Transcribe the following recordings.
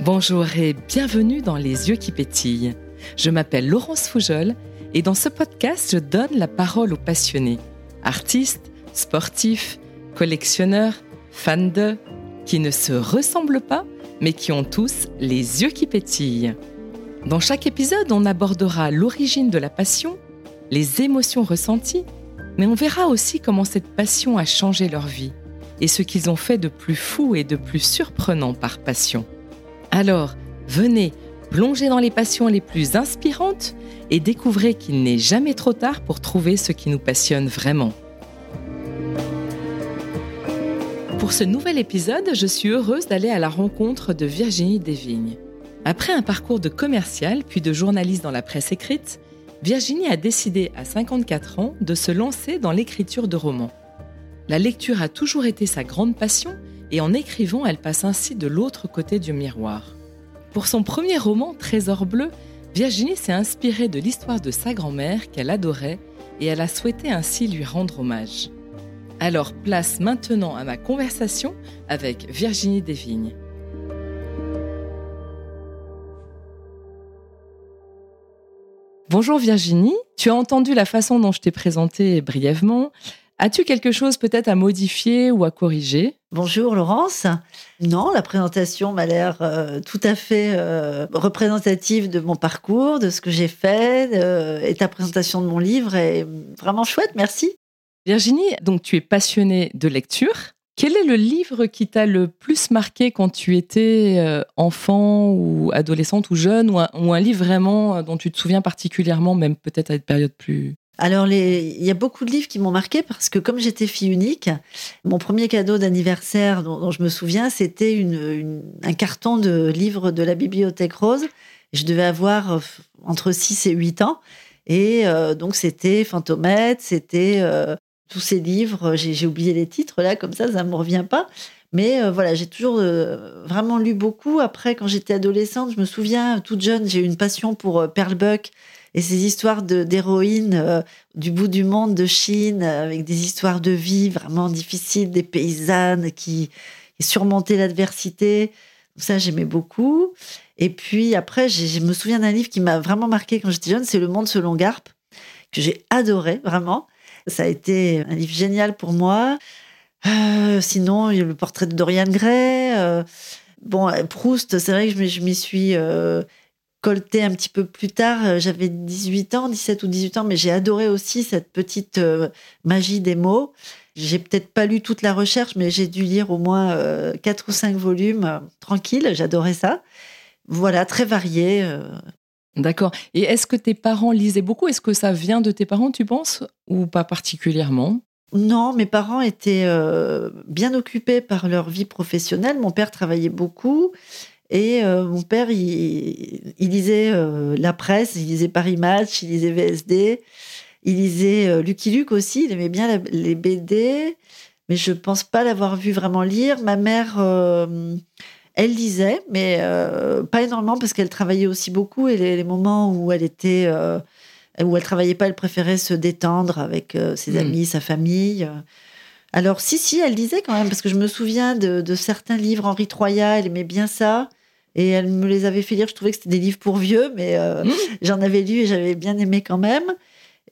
Bonjour et bienvenue dans Les yeux qui pétillent. Je m'appelle Laurence Foujol et dans ce podcast, je donne la parole aux passionnés, artistes, sportifs, collectionneurs, fans de, qui ne se ressemblent pas, mais qui ont tous les yeux qui pétillent. Dans chaque épisode, on abordera l'origine de la passion, les émotions ressenties, mais on verra aussi comment cette passion a changé leur vie et ce qu'ils ont fait de plus fou et de plus surprenant par passion. Alors, venez, plongez dans les passions les plus inspirantes et découvrez qu'il n'est jamais trop tard pour trouver ce qui nous passionne vraiment. Pour ce nouvel épisode, je suis heureuse d'aller à la rencontre de Virginie Desvignes. Après un parcours de commercial puis de journaliste dans la presse écrite, Virginie a décidé à 54 ans de se lancer dans l'écriture de romans. La lecture a toujours été sa grande passion et en écrivant, elle passe ainsi de l'autre côté du miroir. Pour son premier roman, Trésor bleu, Virginie s'est inspirée de l'histoire de sa grand-mère qu'elle adorait et elle a souhaité ainsi lui rendre hommage. Alors place maintenant à ma conversation avec Virginie Desvignes. Bonjour Virginie, tu as entendu la façon dont je t'ai présenté brièvement. As-tu quelque chose peut-être à modifier ou à corriger? Bonjour Laurence. Non, la présentation m'a l'air euh, tout à fait euh, représentative de mon parcours, de ce que j'ai fait, euh, et ta présentation de mon livre est vraiment chouette, merci. Virginie, donc tu es passionnée de lecture. Quel est le livre qui t'a le plus marqué quand tu étais enfant ou adolescente ou jeune, ou un livre vraiment dont tu te souviens particulièrement, même peut-être à une période plus alors, il y a beaucoup de livres qui m'ont marqué parce que comme j'étais fille unique, mon premier cadeau d'anniversaire dont, je me souviens, c'était un carton de livres de la Bibliothèque Rose. Je devais avoir euh, entre 6 et 8 ans. Et euh, donc, c'était Fantomètre, c'était euh, tous ces livres. J'ai oublié les titres là, comme ça, ça ne me revient pas. Mais voilà, j'ai toujours vraiment lu beaucoup. Après, quand j'étais adolescente, je me souviens, toute jeune, j'ai eu une passion pour Pearl Buck et ces histoires d'héroïnes euh, du bout du monde de Chine, avec des histoires de vie vraiment difficiles, des paysannes qui, surmontaient l'adversité. Ça, j'aimais beaucoup. Et puis après, je me souviens d'un livre qui m'a vraiment marqué quand j'étais jeune, c'est Le Monde selon Garp, que j'ai adoré, vraiment. Ça a été un livre génial pour moi. Euh, sinon, il y a le portrait de Dorian Gray. Euh, bon, Proust, c'est vrai que je m'y suis un petit peu plus tard. Euh, j'avais 18 ans, 17 ou 18 ans, mais j'ai adoré aussi cette petite euh, magie des mots. J'ai peut-être pas lu toute la recherche, mais j'ai dû lire au moins euh, quatre ou cinq volumes tranquille. J'adorais ça. Voilà, très varié. D'accord. Et est-ce que tes parents lisaient beaucoup? Est-ce que ça vient de tes parents, tu penses, ou pas particulièrement? Non, mes parents étaient bien occupés par leur vie professionnelle. Mon père travaillait beaucoup. Et euh, mon père, il, lisait euh, la presse, il lisait Paris Match, il lisait VSD, il lisait euh, Lucky Luke aussi, il aimait bien les BD, mais je pense pas l'avoir vu vraiment lire. Ma mère, elle lisait, mais pas énormément parce qu'elle travaillait aussi beaucoup et les, moments où elle était, où elle travaillait pas, elle préférait se détendre avec ses hmm. amis, sa famille. Alors, si, si, elle lisait quand même, parce que je me souviens de, de certains livres. Henri Troya, elle aimait bien ça. Et elle me les avait fait lire. Je trouvais que c'était des livres pour vieux, mais euh, mmh. j'en avais lu et j'avais bien aimé quand même.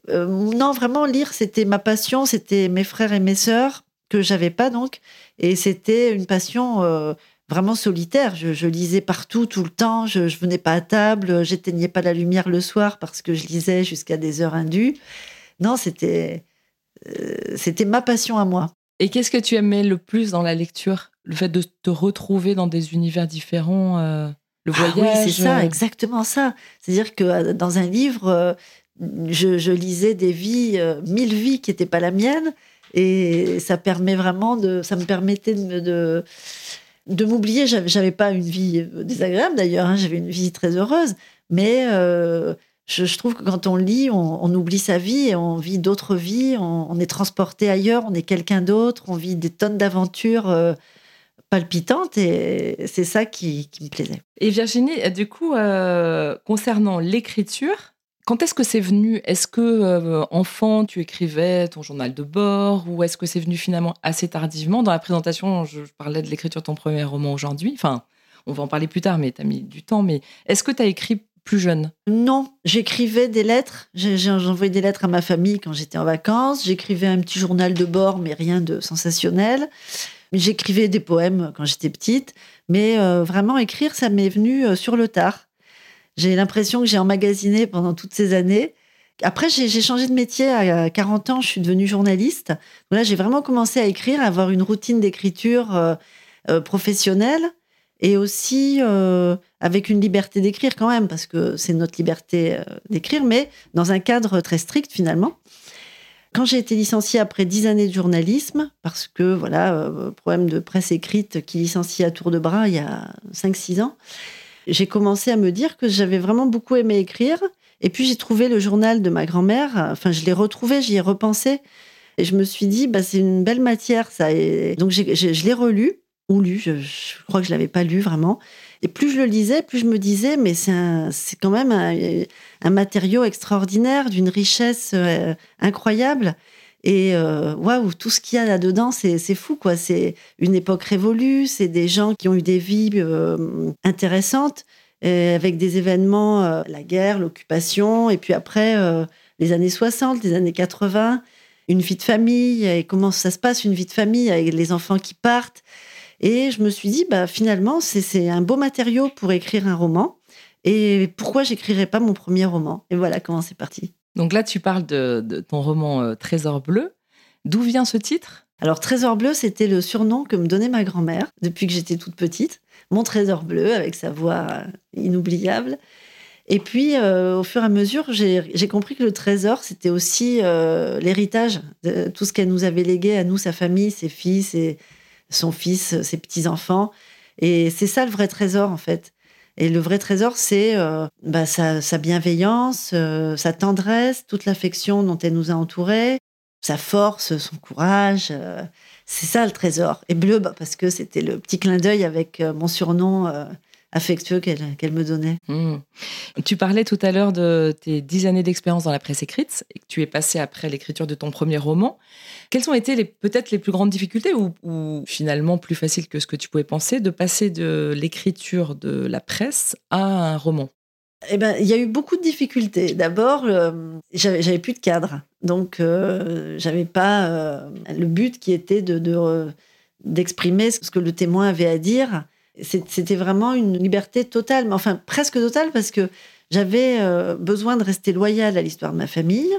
Euh, non, vraiment, lire, c'était ma passion. C'était mes frères et mes sœurs que j'avais pas donc. Et c'était une passion euh, vraiment solitaire. Je, lisais partout, tout le temps. Je, je venais pas à table. J'éteignais pas la lumière le soir parce que je lisais jusqu'à des heures indues. Non, c'était c'était ma passion à moi. Et qu'est-ce que tu aimais le plus dans la lecture? Le fait de te retrouver dans des univers différents, euh, le voyage. Ah oui, c'est ça, euh, exactement ça. C'est-à-dire que euh, dans un livre, je, lisais des vies, mille vies qui n'étaient pas la mienne, et ça permet vraiment de, ça me permettait de, de, de m'oublier. J'avais pas une vie désagréable d'ailleurs, hein, j'avais une vie très heureuse, mais je, trouve que quand on lit, on, oublie sa vie et on vit d'autres vies, on, est transporté ailleurs, on est quelqu'un d'autre, on vit des tonnes d'aventures palpitante et c'est ça qui, me plaisait. Et Virginie, du coup, euh, concernant l'écriture, Quand est-ce que c'est venu? Est-ce que euh, enfant tu écrivais ton journal de bord ou est-ce que c'est venu finalement assez tardivement? Dans la présentation, je, parlais de l'écriture de ton premier roman aujourd'hui. Enfin, on va en parler plus tard, mais tu as mis du temps. Mais est-ce que tu as écrit plus jeune Non, j'écrivais des lettres. J'envoyais des lettres à ma famille quand j'étais en vacances. J'écrivais un petit journal de bord, mais rien de sensationnel. J'écrivais des poèmes quand j'étais petite. Mais euh, vraiment, écrire, ça m'est venu euh, sur le tard. J'ai l'impression que j'ai emmagasiné pendant toutes ces années. Après, j'ai changé de métier à 40 ans, je suis devenue journaliste. Là, j'ai vraiment commencé à écrire, à avoir une routine d'écriture euh, professionnelle et aussi euh, avec une liberté d'écrire quand même, parce que c'est notre liberté euh, d'écrire, mais dans un cadre très strict finalement. Quand j'ai été licenciée après dix années de journalisme, parce que voilà, euh, problème de presse écrite qui licencie à tour de bras il y a 5-6 ans, j'ai commencé à me dire que j'avais vraiment beaucoup aimé écrire. Et puis j'ai trouvé le journal de ma grand-mère, enfin je l'ai retrouvé, j'y ai repensé. Et je me suis dit, bah, c'est une belle matière, ça. Donc je l'ai relu lu, je, crois que je l'avais pas lu vraiment. Et plus je le lisais, plus je me disais, mais c'est quand même un, matériau extraordinaire, d'une richesse euh, incroyable. Et euh, waouh, tout ce qu'il y a là-dedans, c'est fou, quoi. C'est une époque révolue, c'est des gens qui ont eu des vies euh, intéressantes, avec des événements, la guerre, l'occupation, et puis après, les années 60, les années 80, une vie de famille, et comment ça se passe, une vie de famille avec les enfants qui partent. Et je me suis dit, bah, finalement, c'est un beau matériau pour écrire un roman. Et pourquoi j'écrirais pas mon premier roman? Et voilà comment c'est parti. Donc là, tu parles de, ton roman euh, Trésor bleu. D'où vient ce titre? Alors, Trésor bleu, c'était le surnom que me donnait ma grand-mère depuis que j'étais toute petite. Mon trésor bleu, avec sa voix euh, inoubliable. Et puis, euh, au fur et à mesure, j'ai compris que le trésor, c'était aussi l'héritage de tout ce qu'elle nous avait légué à nous, sa famille, ses fils et son fils, ses petits-enfants. Et c'est ça le vrai trésor, en fait. Et le vrai trésor, c'est euh, bah, sa, bienveillance, euh, sa tendresse, toute l'affection dont elle nous a entourés, sa force, son courage. Euh, c'est ça le trésor. Et bleu, bah, parce que c'était le petit clin d'œil avec mon surnom affectueux qu'elle me donnait. Mmh. Tu parlais tout à l'heure de tes dix années d'expérience dans la presse écrite et que tu es passé après l'écriture de ton premier roman. Quelles ont été peut-être les plus grandes difficultés ou, finalement plus facile que ce que tu pouvais penser de passer de l'écriture de la presse à un roman? Eh ben, il y a eu beaucoup de difficultés. D'abord, euh, j'avais plus de cadre, donc euh, j'avais pas euh, le but qui était de d'exprimer ce que le témoin avait à dire c'était vraiment une liberté totale, mais enfin presque totale, parce que j'avais euh, besoin de rester loyale à l'histoire de ma famille.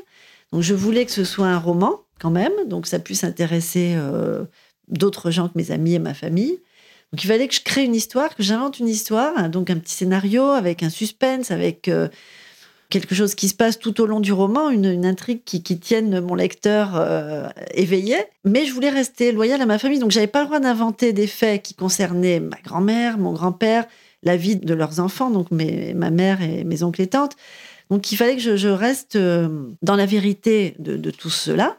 Donc je voulais que ce soit un roman quand même, donc ça puisse intéresser euh, d'autres gens que mes amis et ma famille. Donc il fallait que je crée une histoire, que j'invente une histoire, donc un petit scénario avec un suspense, avec euh, quelque chose qui se passe tout au long du roman, une, intrigue qui, tienne mon lecteur euh, éveillé. Mais je voulais rester loyale à ma famille, donc j'avais pas le droit d'inventer des faits qui concernaient ma grand-mère, mon grand-père, la vie de leurs enfants, donc ma mère et mes oncles et tantes. Donc il fallait que je, reste euh, dans la vérité de, tout cela.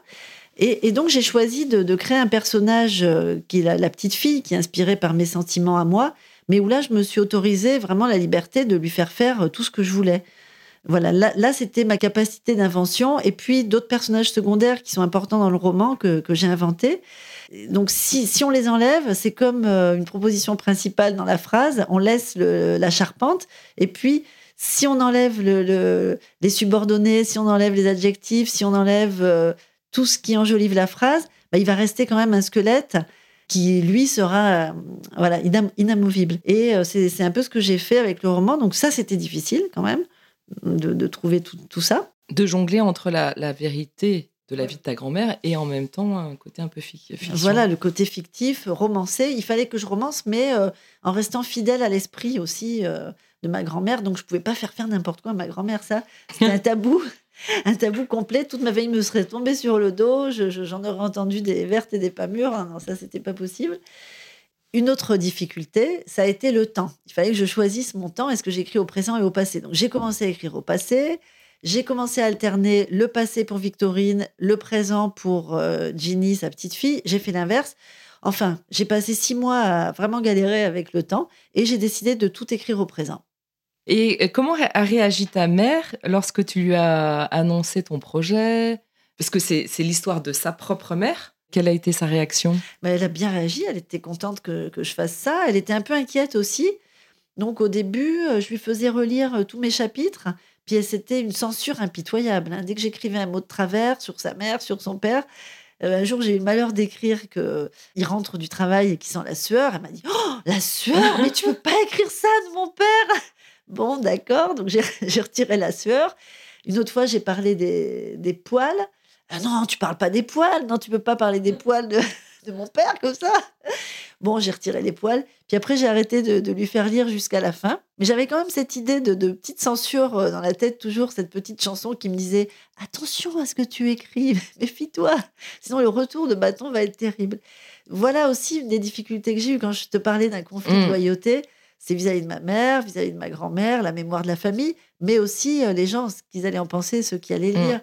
Et, donc j'ai choisi de, créer un personnage euh, qui est la, la, petite fille, qui est inspirée par mes sentiments à moi, mais où là je me suis autorisée vraiment la liberté de lui faire faire tout ce que je voulais. Voilà, là, c'était ma capacité d'invention. Et puis d'autres personnages secondaires qui sont importants dans le roman que, j'ai inventés. Donc si, on les enlève, c'est comme euh, une proposition principale dans la phrase, on laisse la charpente. Et puis si on enlève les subordonnés, si on enlève les adjectifs, si on enlève euh, tout ce qui enjolive la phrase, bah, il va rester quand même un squelette qui lui sera euh, voilà inamovible. Et c'est un peu ce que j'ai fait avec le roman. Donc ça, c'était difficile quand même de, trouver tout, ça. De jongler entre la, vérité de la vie de ta grand-mère et en même temps un côté un peu fictif. Voilà, le côté fictif, romancé. Il fallait que je romance, mais euh, en restant fidèle à l'esprit aussi euh, de ma grand-mère. Donc je pouvais pas faire faire n'importe quoi à ma grand-mère. Ça, c'était un tabou. un tabou complet. Toute ma veille me serait tombée sur le dos. J'en aurais entendu des vertes et des pas mûres. Non, ça, c'était pas possible. Une autre difficulté, ça a été le temps. Il fallait que je choisisse mon temps. Est-ce que j'écris au présent et au passé Donc j'ai commencé à écrire au passé. J'ai commencé à alterner le passé pour Victorine, le présent pour euh, Ginny, sa petite fille. J'ai fait l'inverse. Enfin, j'ai passé six mois à vraiment galérer avec le temps et j'ai décidé de tout écrire au présent. Et comment a réagi ta mère lorsque tu lui as annoncé ton projet? Parce que c'est l'histoire de sa propre mère. Quelle a été sa réaction? Bah, Elle a bien réagi, elle était contente que, que, je fasse ça. Elle était un peu inquiète aussi. Donc au début, euh, je lui faisais relire euh, tous mes chapitres. Puis c'était une censure impitoyable. Hein. Dès que j'écrivais un mot de travers sur sa mère, sur son père, euh, un jour, j'ai eu le malheur d'écrire qu'il rentre du travail et qu'il sent la sueur. Elle m'a dit Oh, la sueur Mais tu peux pas écrire ça de mon père? Bon, d'accord. Donc, j'ai retiré la sueur. Une autre fois, j'ai parlé des, des poils. Ah non, tu parles pas des poils. Non, tu peux pas parler des poils de, de mon père comme ça. Bon, j'ai retiré les poils. Puis après, j'ai arrêté de, lui faire lire jusqu'à la fin. Mais j'avais quand même cette idée de, de, petite censure euh, dans la tête, toujours cette petite chanson qui me disait Attention à ce que tu écris, méfie-toi. Sinon, le retour de bâton va être terrible. Voilà aussi une des difficultés que j'ai eues quand je te parlais d'un conflit de mmh. loyauté. C'est vis-à-vis de ma mère, vis-à-vis de ma grand-mère, la mémoire de la famille, mais aussi euh, les gens, ce qu'ils allaient en penser, ceux qui allaient mmh.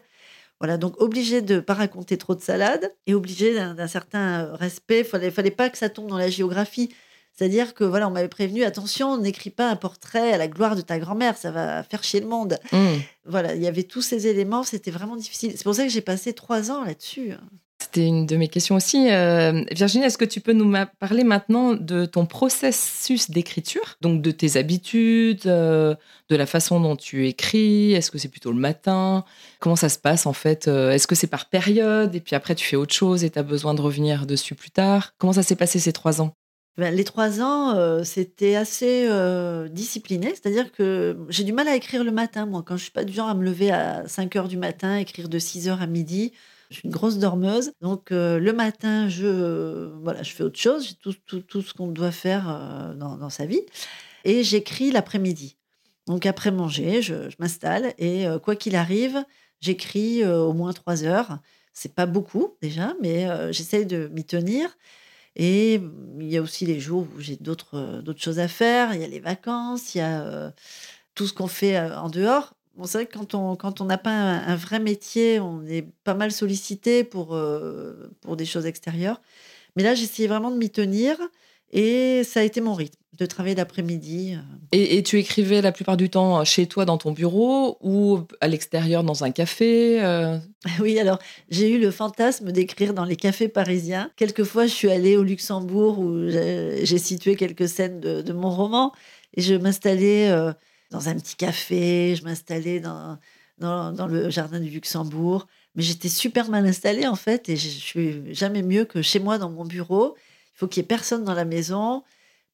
Voilà, donc obligé de ne pas raconter trop de salade et obligé d'un certain euh, respect. Il fallait, fallait pas que ça tombe dans la géographie. C'est-à-dire que voilà, on m'avait prévenu attention, n'écris pas un portrait à la gloire de ta grand-mère, ça va faire chier le monde. Mmh. Voilà, il y avait tous ces éléments, c'était vraiment difficile. C'est pour ça que j'ai passé trois ans là-dessus. C'était une de mes questions aussi. Euh, Virginie, est-ce que tu peux nous parler maintenant de ton processus d'écriture, donc de tes habitudes, euh, de la façon dont tu écris? Est-ce que c'est plutôt le matin? Comment ça se passe en fait? Euh, Est-ce que c'est par période? Et puis après tu fais autre chose et tu as besoin de revenir dessus plus tard? Comment ça s'est passé ces trois ans? Ben, les trois ans, c'était assez discipliné, c'est-à-dire que j'ai du mal à écrire le matin, moi, quand je suis pas du genre à me lever à 5 heures du matin, écrire de 6 heures à midi. Je suis une grosse dormeuse. Donc, euh, le matin, je, voilà, je fais autre chose. J'ai tout, tout, tout, ce qu'on doit faire euh, dans, dans, sa vie. Et j'écris l'après-midi. Donc, après manger, je, je m'installe. Et euh, quoi qu'il arrive, j'écris au moins trois heures. C'est pas beaucoup déjà, mais j'essaye de m'y tenir. Et il y a aussi les jours où j'ai d'autres d'autres choses à faire. Il y a les vacances, il y a tout ce qu'on fait en dehors. Bon, c'est vrai que quand on quand on n'a pas un, vrai métier, on est pas mal sollicité pour, euh, pour des choses extérieures. Mais là, j'essayais vraiment de m'y tenir et ça a été mon rythme, de travailler l'après-midi. Euh. Et, tu écrivais la plupart du temps chez toi dans ton bureau ou à l'extérieur dans un café euh? Oui, alors j'ai eu le fantasme d'écrire dans les cafés parisiens. Quelquefois, je suis allée au Luxembourg où j'ai situé quelques scènes de, de, mon roman et je m'installais dans un petit café, je m'installais dans, dans, le jardin du Luxembourg. Mais j'étais super mal installée en fait, et je suis jamais mieux que chez moi dans mon bureau. Faut qu'il y ait personne dans la maison,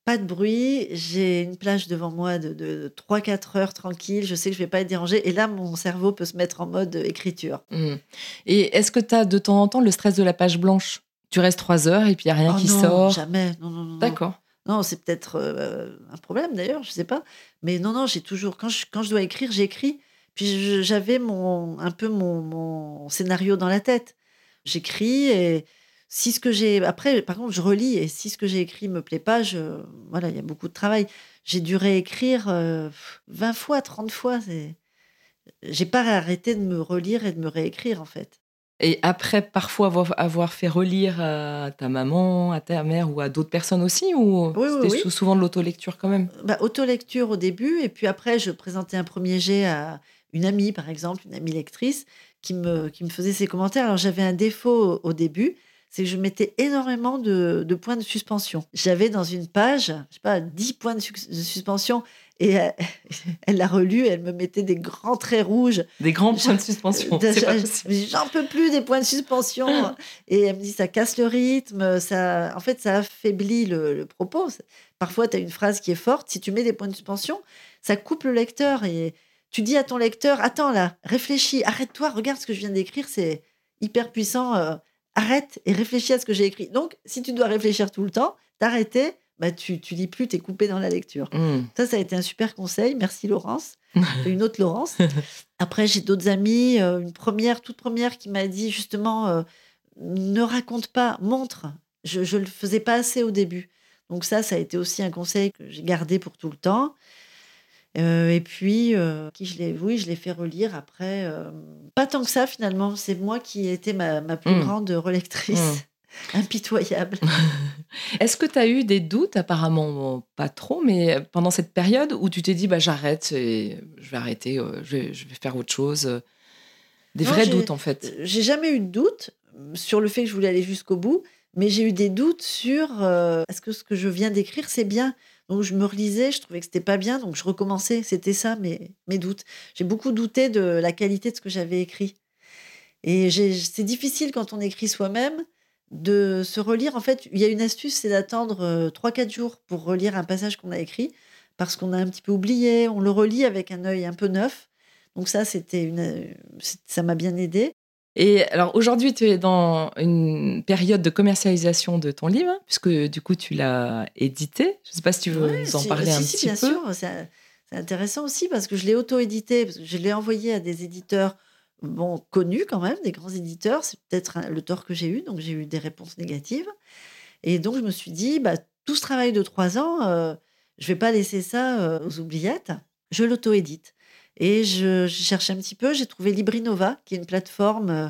pas de bruit. J'ai une plage devant moi de, de 3-4 heures tranquille. Je sais que je vais pas être dérangée. Et là, mon cerveau peut se mettre en mode écriture. Mmh. Et est-ce que tu as de temps en temps le stress de la page blanche? Tu restes 3 heures et puis il n'y a rien oh qui sort? Jamais. Non, non, non. D'accord. Non, c'est peut-être euh, un problème d'ailleurs, je ne sais pas. Mais non, non, j'ai toujours, quand je, quand je dois écrire, j'écris. Puis j'avais mon, un peu mon, mon, scénario dans la tête. J'écris et si ce que j'ai. Après, par contre, je relis et si ce que j'ai écrit me plaît pas, je, voilà, il y a beaucoup de travail. J'ai dû réécrire 20 euh, fois, 30 fois. J'ai pas arrêté de me relire et de me réécrire en fait. Et après, parfois avoir, fait relire à ta maman, à ta mère ou à d'autres personnes aussi Ou c'était souvent de l'autolecture quand même? Bah, Autolecture au début, et puis après, je présentais un premier jet à une amie, par exemple, une amie lectrice, qui me, qui me faisait ses commentaires. Alors j'avais un défaut au début, c'est que je mettais énormément de, de points de suspension. J'avais dans une page, je sais pas, 10 points de, suspension et elle l'a relu, elle me mettait des grands traits rouges. Des grands points de suspension. J'en peux plus des points de suspension. et elle me dit, ça casse le rythme, ça, en fait, ça affaiblit le, propos. Parfois, tu as une phrase qui est forte, si tu mets des points de suspension, ça coupe le lecteur et tu dis à ton lecteur, attends là, réfléchis, arrête-toi, regarde ce que je viens d'écrire, c'est hyper puissant. Arrête et réfléchis à ce que j'ai écrit. Donc, si tu dois réfléchir tout le temps, t'arrêter, bah, tu, tu lis plus, tu es coupé dans la lecture. Mmh. Ça, ça a été un super conseil. Merci Laurence. une autre Laurence. Après, j'ai d'autres amis. Euh, une première, toute première, qui m'a dit justement euh, ne raconte pas, montre. Je ne le faisais pas assez au début. Donc, ça, ça a été aussi un conseil que j'ai gardé pour tout le temps. Euh, et puis, qui je l'ai, oui, je l'ai fait relire après. pas tant que ça, finalement. C'est moi qui ai été ma, ma plus mmh. grande relectrice. Mmh. impitoyable. Est-ce que tu as eu des doutes, apparemment? Pas trop, mais pendant cette période où tu t'es dit bah, j'arrête et je vais arrêter, euh, je, vais, faire autre chose euh, Des vrais doutes en fait? J'ai jamais eu de doute sur le fait que je voulais aller jusqu'au bout, mais j'ai eu des doutes sur euh, est-ce que ce que je viens d'écrire c'est bien? Donc je me relisais, je trouvais que c'était pas bien, donc je recommençais. C'était ça mes, mes doutes. J'ai beaucoup douté de la qualité de ce que j'avais écrit. Et c'est difficile quand on écrit soi-même de se relire. En fait, il y a une astuce, c'est d'attendre 3-4 euh, jours pour relire un passage qu'on a écrit, parce qu'on a un petit peu oublié, on le relit avec un œil un peu neuf. Donc ça, c'était une, ça m'a bien aidé. Et alors aujourd'hui, tu es dans une période de commercialisation de ton livre, puisque du coup, tu l'as édité. Je ne sais pas si tu veux nous en parler un petit bien peu. Sûr, c'est intéressant aussi parce que je l'ai auto-édité, je l'ai envoyé à des éditeurs bon, connus quand même, des grands éditeurs. C'est peut-être le tort que j'ai eu, donc j'ai eu des réponses négatives. Et donc je me suis dit, bah, tout ce travail de trois ans, euh, je vais pas laisser ça euh, aux oubliettes. Je l'auto-édite. Et je, cherchais un petit peu, j'ai trouvé Librinova, qui est une plateforme euh,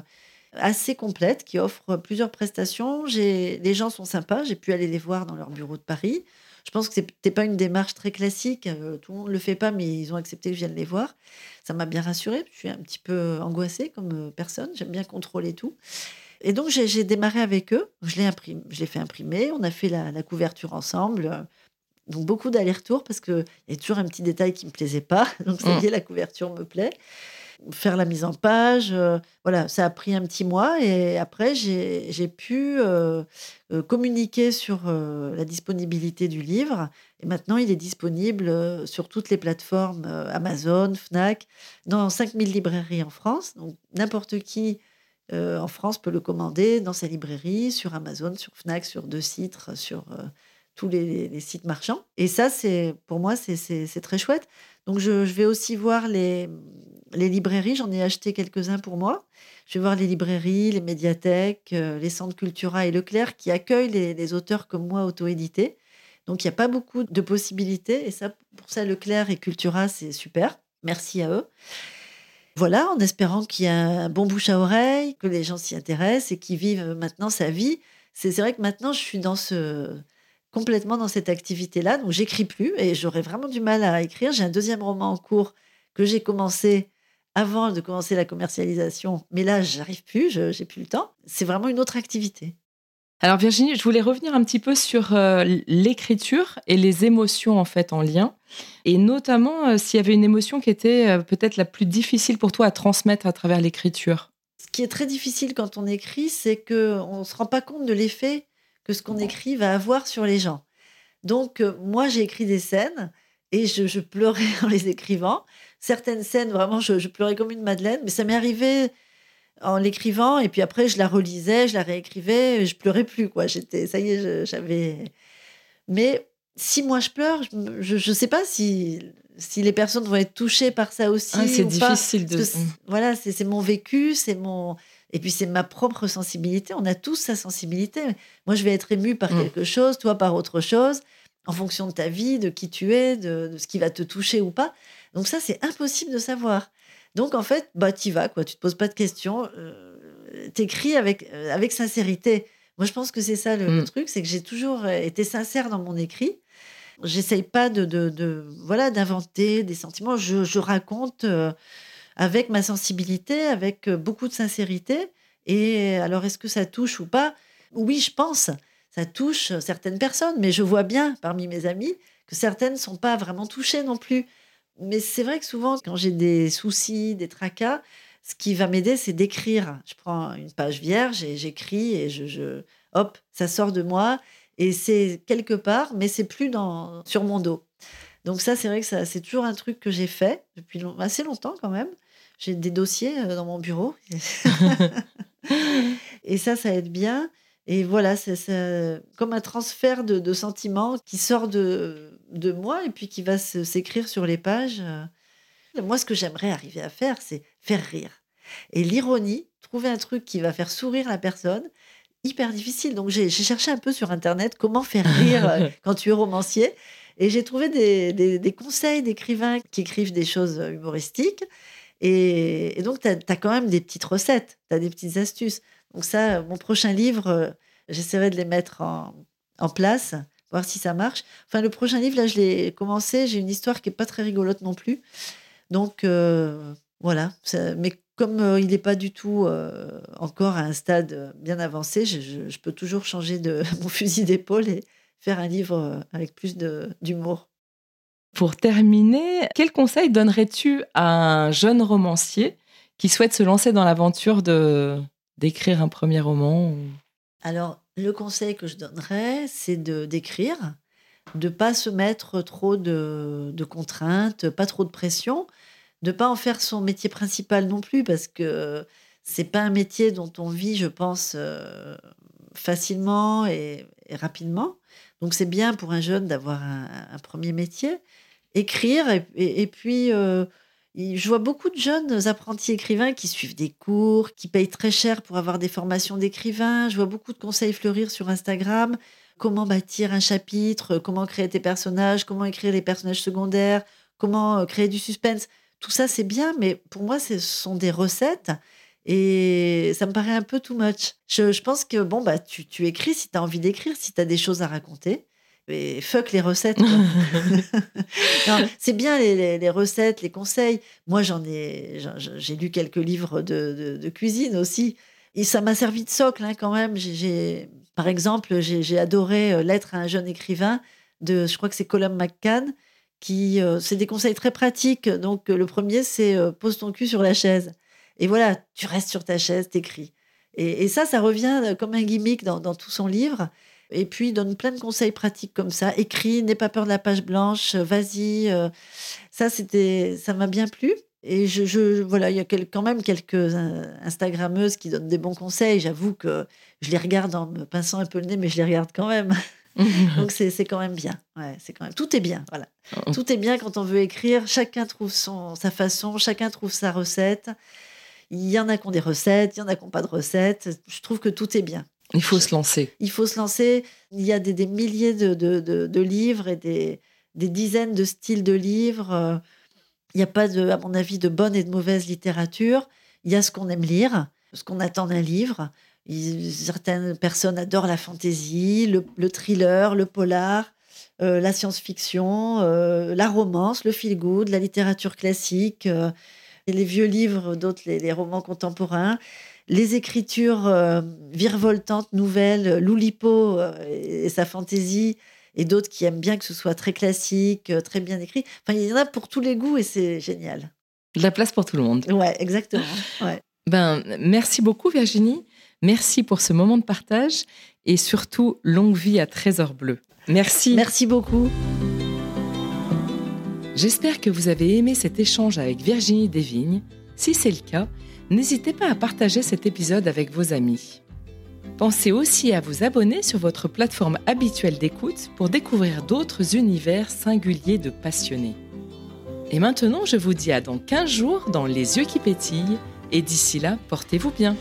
assez complète, qui offre plusieurs prestations. Les gens sont sympas, j'ai pu aller les voir dans leur bureau de Paris. Je pense que ce n'était pas une démarche très classique, tout le monde ne le fait pas, mais ils ont accepté que je vienne les voir. Ça m'a bien rassurée. Je suis un petit peu angoissée comme euh, personne. J'aime bien contrôler tout. Et donc, j'ai démarré avec eux. Je l'ai fait imprimer. On a fait la, couverture ensemble. Donc, beaucoup d'allers-retours parce qu'il y a toujours un petit détail qui ne me plaisait pas. Donc, ça y est, la couverture me plaît faire la mise en page. Euh, voilà, ça a pris un petit mois et après, j'ai pu euh, euh, communiquer sur la disponibilité du livre. Et maintenant, il est disponible sur toutes les plateformes Amazon, Fnac, dans 5000 librairies en France. Donc, n'importe qui en France peut le commander dans sa librairie, sur Amazon, sur Fnac, sur deux sites, sur tous les, sites marchands. Et ça, c'est pour moi, c'est très chouette. Donc, je, vais aussi voir les, les librairies. J'en ai acheté quelques-uns pour moi. Je vais voir les librairies, les médiathèques, euh, les centres Cultura et Leclerc qui accueillent les, auteurs comme moi auto-édités. Donc, il n'y a pas beaucoup de possibilités. Et ça, pour ça, Leclerc et Cultura, c'est super. Merci à eux. Voilà, en espérant qu'il y a un bon bouche à oreille, que les gens s'y intéressent et qu'ils vivent maintenant sa vie. C'est vrai que maintenant, je suis dans ce, complètement dans cette activité-là. Donc, j'écris plus et j'aurais vraiment du mal à écrire. J'ai un deuxième roman en cours que j'ai commencé avant de commencer la commercialisation, mais là, j'arrive plus, je n'ai plus le temps. C'est vraiment une autre activité. Alors Virginie, je voulais revenir un petit peu sur euh, l'écriture et les émotions en fait en lien, et notamment euh, s'il y avait une émotion qui était euh, peut-être la plus difficile pour toi à transmettre à travers l'écriture. Ce qui est très difficile quand on écrit, c'est que on se rend pas compte de l'effet que ce qu'on écrit va avoir sur les gens. Donc, euh, moi, j'ai écrit des scènes et je, pleurais en les écrivant. Certaines scènes, vraiment, je, pleurais comme une madeleine, mais ça m'est arrivé en l'écrivant et puis après, je la relisais, je la réécrivais, et je pleurais plus, quoi. J'étais, ça y est, j'avais. Mais si moi je pleure, je ne sais pas si, si les personnes vont être touchées par ça aussi. Ah, c'est difficile de. voilà, c'est mon vécu, c'est mon et puis c'est ma propre sensibilité. On a tous sa sensibilité. Moi, je vais être ému par mm. quelque chose, toi par autre chose, en fonction de ta vie, de qui tu es, de, ce qui va te toucher ou pas. Donc ça, c'est impossible de savoir. Donc en fait, bah y vas quoi. Tu te poses pas de questions. Euh, T'écris avec euh, avec sincérité. Moi, je pense que c'est ça le, mm. truc, c'est que j'ai toujours été sincère dans mon écrit. J'essaye pas de, de, voilà d'inventer des sentiments. Je, raconte. Euh, avec ma sensibilité, avec euh, beaucoup de sincérité. Et alors, est-ce que ça touche ou pas? Oui, je pense. Ça touche certaines personnes, mais je vois bien parmi mes amis que certaines ne sont pas vraiment touchées non plus. Mais c'est vrai que souvent, quand j'ai des soucis, des tracas, ce qui va m'aider, c'est d'écrire. Je prends une page vierge et j'écris et je, hop, ça sort de moi et c'est quelque part, mais c'est plus dans, sur mon dos. Donc ça, c'est vrai que c'est toujours un truc que j'ai fait depuis assez longtemps quand même. J'ai des dossiers euh, dans mon bureau. et ça, ça aide bien. Et voilà, c'est comme un transfert de, sentiments qui sort de, de moi et puis qui va s'écrire sur les pages. Moi, ce que j'aimerais arriver à faire, c'est faire rire. Et l'ironie, trouver un truc qui va faire sourire la personne, hyper difficile. Donc j'ai cherché un peu sur Internet comment faire rire euh, quand tu es romancier. Et j'ai trouvé des, des, des conseils d'écrivains qui écrivent des choses humoristiques. Et, donc, tu as, quand même des petites recettes, tu as des petites astuces. Donc ça, mon prochain livre, J'essaierai de les mettre en, place, voir si ça marche. Enfin, le prochain livre, là, je l'ai commencé. J'ai une histoire qui est pas très rigolote non plus. Donc, euh, voilà. mais comme euh, il n'est pas du tout euh, encore à un stade bien avancé, je, je peux toujours changer de mon fusil d'épaule et faire un livre avec plus d'humour. Pour terminer, quel conseil donnerais-tu à un jeune romancier qui souhaite se lancer dans l'aventure de d'écrire un premier roman Alors, le conseil que je donnerais, c'est de d'écrire, de pas se mettre trop de, de, contraintes, pas trop de pression, de pas en faire son métier principal non plus, parce que c'est pas un métier dont on vit, je pense, euh, facilement et, rapidement. Donc c'est bien pour un jeune d'avoir un, premier métier, écrire et, puis euh, je vois beaucoup de jeunes apprentis écrivains qui suivent des cours, qui payent très cher pour avoir des formations d'écrivains. Je vois beaucoup de conseils fleurir sur Instagram. Comment bâtir un chapitre, comment créer tes personnages, comment écrire les personnages secondaires, comment euh, créer du suspense. Tout ça, c'est bien, mais pour moi, ce sont des recettes et ça me paraît un peu too much. Je, pense que, bon, bah, tu, tu écris si tu as envie d'écrire, si tu as des choses à raconter mais fuck les recettes. c'est bien les, recettes, les conseils. Moi, j'en ai, j'ai lu quelques livres de, cuisine aussi. Et ça m'a servi de socle hein, quand même. J'ai, par exemple, j'ai adoré euh, Lettre à un jeune écrivain de, je crois que c'est Colum McCann, qui, euh, c'est des conseils très pratiques. Donc, le premier, c'est euh, pose ton cul sur la chaise. Et voilà, tu restes sur ta chaise, t'écris. Et, et ça, ça revient comme un gimmick dans, dans tout son livre. Et puis, il donne plein de conseils pratiques comme ça. Écris, n'aie pas peur de la page blanche, euh, vas-y. Euh. Ça, c'était, ça m'a bien plu. Et je, voilà, il y a quand même quelques euh, Instagrammeuses qui donnent des bons conseils. J'avoue que je les regarde en me pinçant un peu le nez, mais je les regarde quand même. Donc c'est quand même bien. Ouais, c'est quand même tout est bien. Voilà, oh. tout est bien quand on veut écrire. Chacun trouve son sa façon, chacun trouve sa recette. Il y en a qui ont des recettes, il y en a qui n'ont pas de recettes. Je trouve que tout est bien. Il faut se lancer. Il faut se lancer. Il y a des, milliers de, livres et des, dizaines de styles de livres. Il n'y a pas, de, à mon avis, de bonne et de mauvaise littérature. Il y a ce qu'on aime lire, ce qu'on attend d'un livre. certaines personnes adorent la fantaisie, le, thriller, le polar, euh, la science-fiction, euh, la romance, le feel-good, la littérature classique, euh, les vieux livres, d'autres les romans contemporains les écritures euh, virevoltantes, nouvelles, Loulipo euh, et sa fantaisie, et d'autres qui aiment bien que ce soit très classique, euh, très bien écrit. Enfin, il y en a pour tous les goûts et c'est génial. De la place pour tout le monde. Ouais, exactement. Ben, merci beaucoup Virginie. Merci pour ce moment de partage et surtout longue vie à Trésor Bleu. Merci. Merci beaucoup. J'espère que vous avez aimé cet échange avec Virginie Desvignes. Si c'est le cas, n'hésitez pas à partager cet épisode avec vos amis. Pensez aussi à vous abonner sur votre plateforme habituelle d'écoute pour découvrir d'autres univers singuliers de passionnés. Et maintenant, je vous dis à dans 15 jours dans Les yeux qui pétillent, et d'ici là, portez-vous bien.